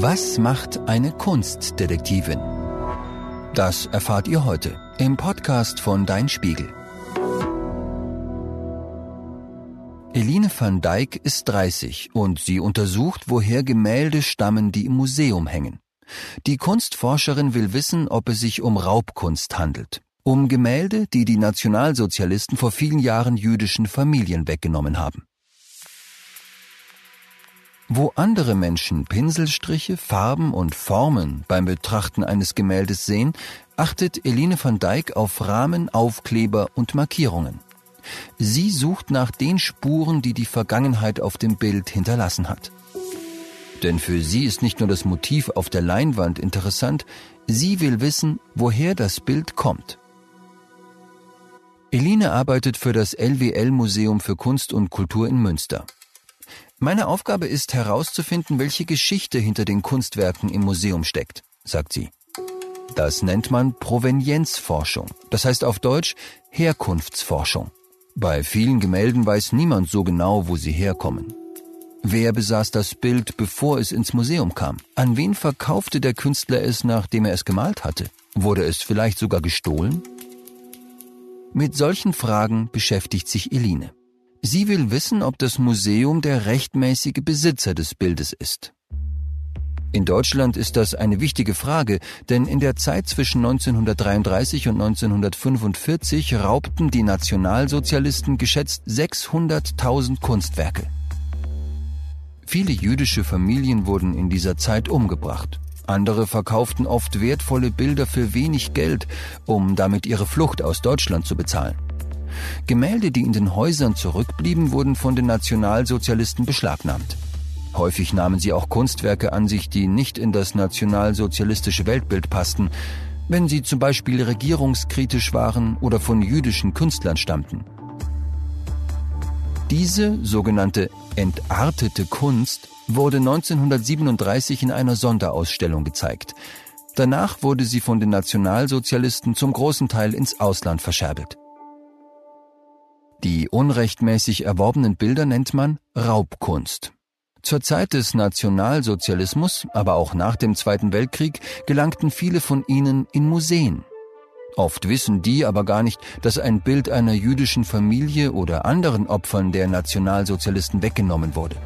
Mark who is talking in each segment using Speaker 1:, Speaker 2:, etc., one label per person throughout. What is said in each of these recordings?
Speaker 1: Was macht eine Kunstdetektivin? Das erfahrt ihr heute im Podcast von Dein Spiegel. Eline van Dijk ist 30 und sie untersucht, woher Gemälde stammen, die im Museum hängen. Die Kunstforscherin will wissen, ob es sich um Raubkunst handelt. Um Gemälde, die die Nationalsozialisten vor vielen Jahren jüdischen Familien weggenommen haben. Wo andere Menschen Pinselstriche, Farben und Formen beim Betrachten eines Gemäldes sehen, achtet Eline van Dijk auf Rahmen, Aufkleber und Markierungen. Sie sucht nach den Spuren, die die Vergangenheit auf dem Bild hinterlassen hat. Denn für sie ist nicht nur das Motiv auf der Leinwand interessant, sie will wissen, woher das Bild kommt. Eline arbeitet für das LWL Museum für Kunst und Kultur in Münster. Meine Aufgabe ist herauszufinden, welche Geschichte hinter den Kunstwerken im Museum steckt, sagt sie. Das nennt man Provenienzforschung, das heißt auf Deutsch Herkunftsforschung. Bei vielen Gemälden weiß niemand so genau, wo sie herkommen. Wer besaß das Bild, bevor es ins Museum kam? An wen verkaufte der Künstler es, nachdem er es gemalt hatte? Wurde es vielleicht sogar gestohlen? Mit solchen Fragen beschäftigt sich Eline. Sie will wissen, ob das Museum der rechtmäßige Besitzer des Bildes ist. In Deutschland ist das eine wichtige Frage, denn in der Zeit zwischen 1933 und 1945 raubten die Nationalsozialisten geschätzt 600.000 Kunstwerke. Viele jüdische Familien wurden in dieser Zeit umgebracht. Andere verkauften oft wertvolle Bilder für wenig Geld, um damit ihre Flucht aus Deutschland zu bezahlen. Gemälde, die in den Häusern zurückblieben, wurden von den Nationalsozialisten beschlagnahmt. Häufig nahmen sie auch Kunstwerke an sich, die nicht in das nationalsozialistische Weltbild passten, wenn sie zum Beispiel regierungskritisch waren oder von jüdischen Künstlern stammten. Diese sogenannte entartete Kunst wurde 1937 in einer Sonderausstellung gezeigt. Danach wurde sie von den Nationalsozialisten zum großen Teil ins Ausland verscherbelt. Die unrechtmäßig erworbenen Bilder nennt man Raubkunst. Zur Zeit des Nationalsozialismus, aber auch nach dem Zweiten Weltkrieg, gelangten viele von ihnen in Museen. Oft wissen die aber gar nicht, dass ein Bild einer jüdischen Familie oder anderen Opfern der Nationalsozialisten weggenommen wurde.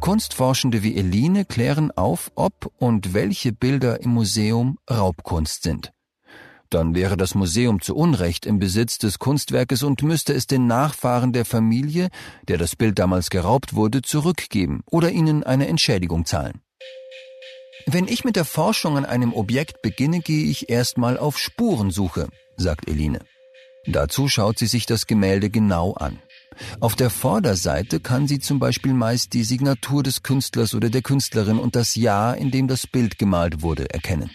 Speaker 1: Kunstforschende wie Eline klären auf, ob und welche Bilder im Museum Raubkunst sind. Dann wäre das Museum zu Unrecht im Besitz des Kunstwerkes und müsste es den Nachfahren der Familie, der das Bild damals geraubt wurde, zurückgeben oder ihnen eine Entschädigung zahlen. Wenn ich mit der Forschung an einem Objekt beginne, gehe ich erstmal auf Spurensuche, sagt Eline. Dazu schaut sie sich das Gemälde genau an. Auf der Vorderseite kann sie zum Beispiel meist die Signatur des Künstlers oder der Künstlerin und das Jahr, in dem das Bild gemalt wurde, erkennen.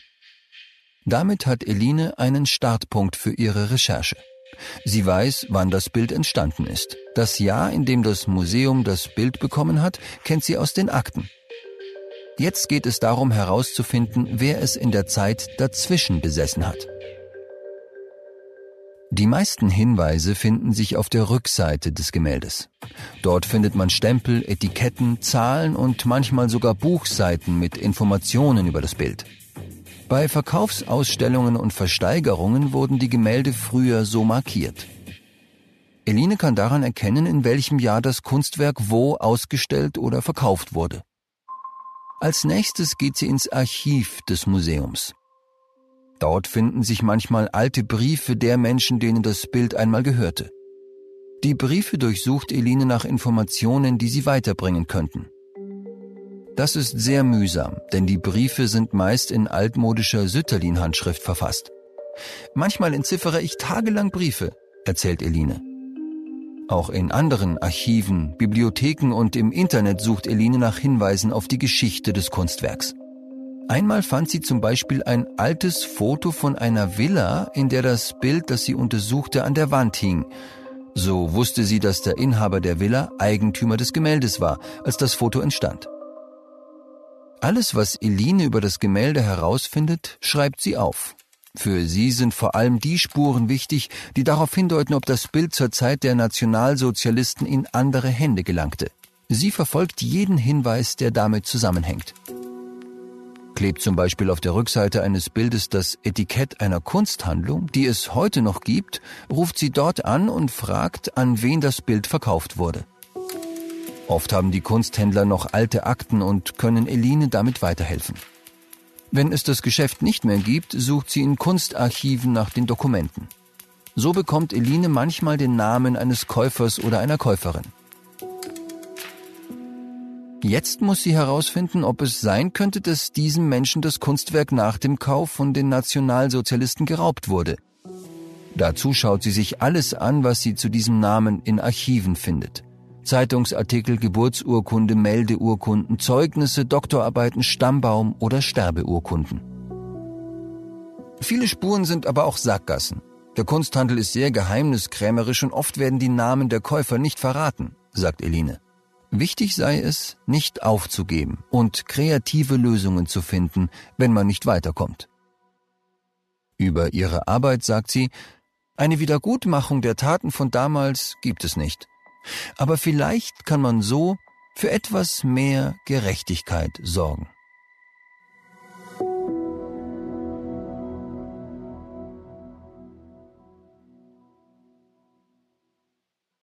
Speaker 1: Damit hat Eline einen Startpunkt für ihre Recherche. Sie weiß, wann das Bild entstanden ist. Das Jahr, in dem das Museum das Bild bekommen hat, kennt sie aus den Akten. Jetzt geht es darum herauszufinden, wer es in der Zeit dazwischen besessen hat. Die meisten Hinweise finden sich auf der Rückseite des Gemäldes. Dort findet man Stempel, Etiketten, Zahlen und manchmal sogar Buchseiten mit Informationen über das Bild. Bei Verkaufsausstellungen und Versteigerungen wurden die Gemälde früher so markiert. Eline kann daran erkennen, in welchem Jahr das Kunstwerk wo ausgestellt oder verkauft wurde. Als nächstes geht sie ins Archiv des Museums. Dort finden sich manchmal alte Briefe der Menschen, denen das Bild einmal gehörte. Die Briefe durchsucht Eline nach Informationen, die sie weiterbringen könnten. Das ist sehr mühsam, denn die Briefe sind meist in altmodischer Sütterlin-Handschrift verfasst. Manchmal entziffere ich tagelang Briefe, erzählt Eline. Auch in anderen Archiven, Bibliotheken und im Internet sucht Eline nach Hinweisen auf die Geschichte des Kunstwerks. Einmal fand sie zum Beispiel ein altes Foto von einer Villa, in der das Bild, das sie untersuchte, an der Wand hing. So wusste sie, dass der Inhaber der Villa Eigentümer des Gemäldes war, als das Foto entstand. Alles, was Eline über das Gemälde herausfindet, schreibt sie auf. Für sie sind vor allem die Spuren wichtig, die darauf hindeuten, ob das Bild zur Zeit der Nationalsozialisten in andere Hände gelangte. Sie verfolgt jeden Hinweis, der damit zusammenhängt. Klebt zum Beispiel auf der Rückseite eines Bildes das Etikett einer Kunsthandlung, die es heute noch gibt, ruft sie dort an und fragt, an wen das Bild verkauft wurde. Oft haben die Kunsthändler noch alte Akten und können Eline damit weiterhelfen. Wenn es das Geschäft nicht mehr gibt, sucht sie in Kunstarchiven nach den Dokumenten. So bekommt Eline manchmal den Namen eines Käufers oder einer Käuferin. Jetzt muss sie herausfinden, ob es sein könnte, dass diesem Menschen das Kunstwerk nach dem Kauf von den Nationalsozialisten geraubt wurde. Dazu schaut sie sich alles an, was sie zu diesem Namen in Archiven findet. Zeitungsartikel, Geburtsurkunde, Meldeurkunden, Zeugnisse, Doktorarbeiten, Stammbaum oder Sterbeurkunden. Viele Spuren sind aber auch Sackgassen. Der Kunsthandel ist sehr geheimniskrämerisch und oft werden die Namen der Käufer nicht verraten, sagt Eline. Wichtig sei es, nicht aufzugeben und kreative Lösungen zu finden, wenn man nicht weiterkommt. Über ihre Arbeit sagt sie, eine Wiedergutmachung der Taten von damals gibt es nicht. Aber vielleicht kann man so für etwas mehr Gerechtigkeit sorgen.